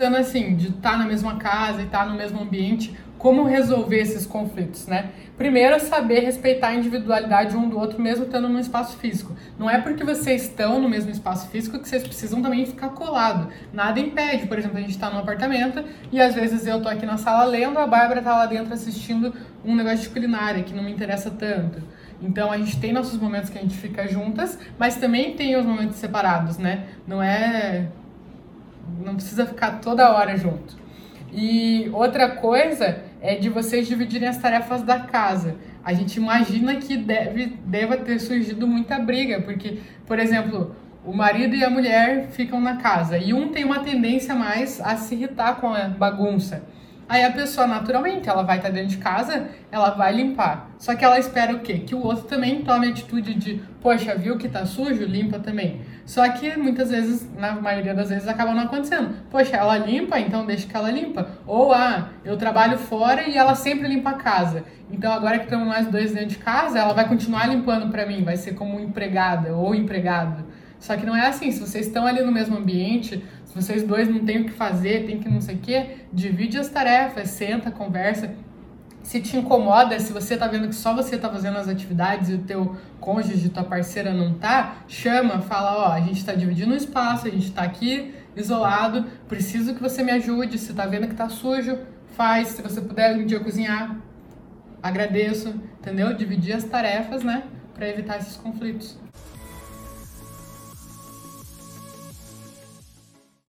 Então, assim, de estar na mesma casa e estar no mesmo ambiente, como resolver esses conflitos, né? Primeiro é saber respeitar a individualidade um do outro, mesmo estando no espaço físico. Não é porque vocês estão no mesmo espaço físico que vocês precisam também ficar colado. Nada impede, por exemplo, a gente está num apartamento e às vezes eu tô aqui na sala lendo, a Bárbara tá lá dentro assistindo um negócio de culinária que não me interessa tanto. Então a gente tem nossos momentos que a gente fica juntas, mas também tem os momentos separados, né? Não é não precisa ficar toda hora junto. E outra coisa é de vocês dividirem as tarefas da casa. A gente imagina que deve, deva ter surgido muita briga, porque, por exemplo, o marido e a mulher ficam na casa e um tem uma tendência mais a se irritar com a bagunça. Aí a pessoa, naturalmente, ela vai estar dentro de casa, ela vai limpar. Só que ela espera o quê? Que o outro também tome a atitude de, poxa, viu que tá sujo? Limpa também. Só que muitas vezes, na maioria das vezes, acaba não acontecendo. Poxa, ela limpa, então deixa que ela limpa. Ou, ah, eu trabalho fora e ela sempre limpa a casa. Então agora que estamos nós dois dentro de casa, ela vai continuar limpando para mim, vai ser como empregada ou empregado. Só que não é assim, se vocês estão ali no mesmo ambiente, se vocês dois não têm o que fazer, tem que não sei o quê, divide as tarefas, senta, conversa. Se te incomoda, se você tá vendo que só você tá fazendo as atividades e o teu cônjuge, tua parceira não tá, chama, fala, ó, a gente tá dividindo o espaço, a gente tá aqui isolado, preciso que você me ajude, se tá vendo que tá sujo, faz, se você puder um dia cozinhar, agradeço, entendeu? Dividir as tarefas, né, para evitar esses conflitos.